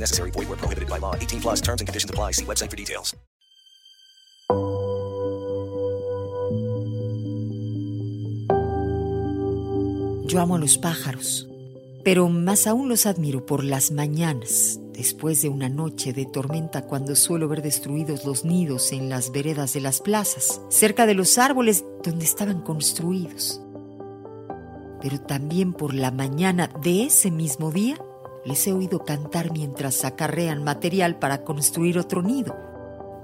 Necessary. Void prohibited by law. 18 plus terms and conditions apply. See website for details. Yo amo a los pájaros, pero más aún los admiro por las mañanas, después de una noche de tormenta cuando suelo ver destruidos los nidos en las veredas de las plazas, cerca de los árboles donde estaban construidos. Pero también por la mañana de ese mismo día les he oído cantar mientras acarrean material para construir otro nido,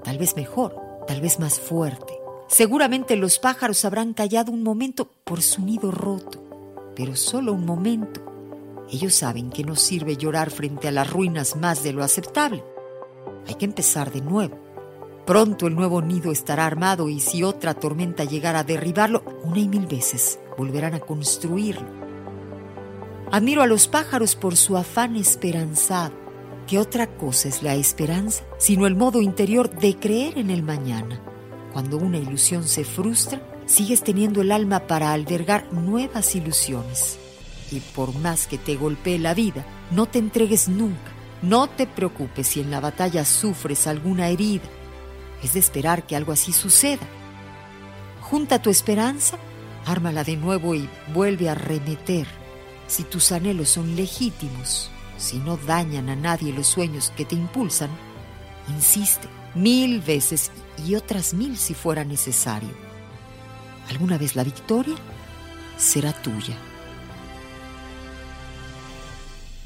tal vez mejor, tal vez más fuerte. Seguramente los pájaros habrán callado un momento por su nido roto, pero solo un momento. Ellos saben que no sirve llorar frente a las ruinas más de lo aceptable. Hay que empezar de nuevo. Pronto el nuevo nido estará armado y si otra tormenta llegara a derribarlo, una y mil veces volverán a construirlo. Admiro a los pájaros por su afán esperanzado. ¿Qué otra cosa es la esperanza sino el modo interior de creer en el mañana? Cuando una ilusión se frustra, sigues teniendo el alma para albergar nuevas ilusiones. Y por más que te golpee la vida, no te entregues nunca. No te preocupes si en la batalla sufres alguna herida. Es de esperar que algo así suceda. Junta tu esperanza, ármala de nuevo y vuelve a remeter. Si tus anhelos son legítimos, si no dañan a nadie los sueños que te impulsan, insiste mil veces y otras mil si fuera necesario. Alguna vez la victoria será tuya.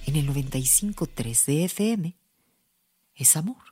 En el 95.3 de FM es amor.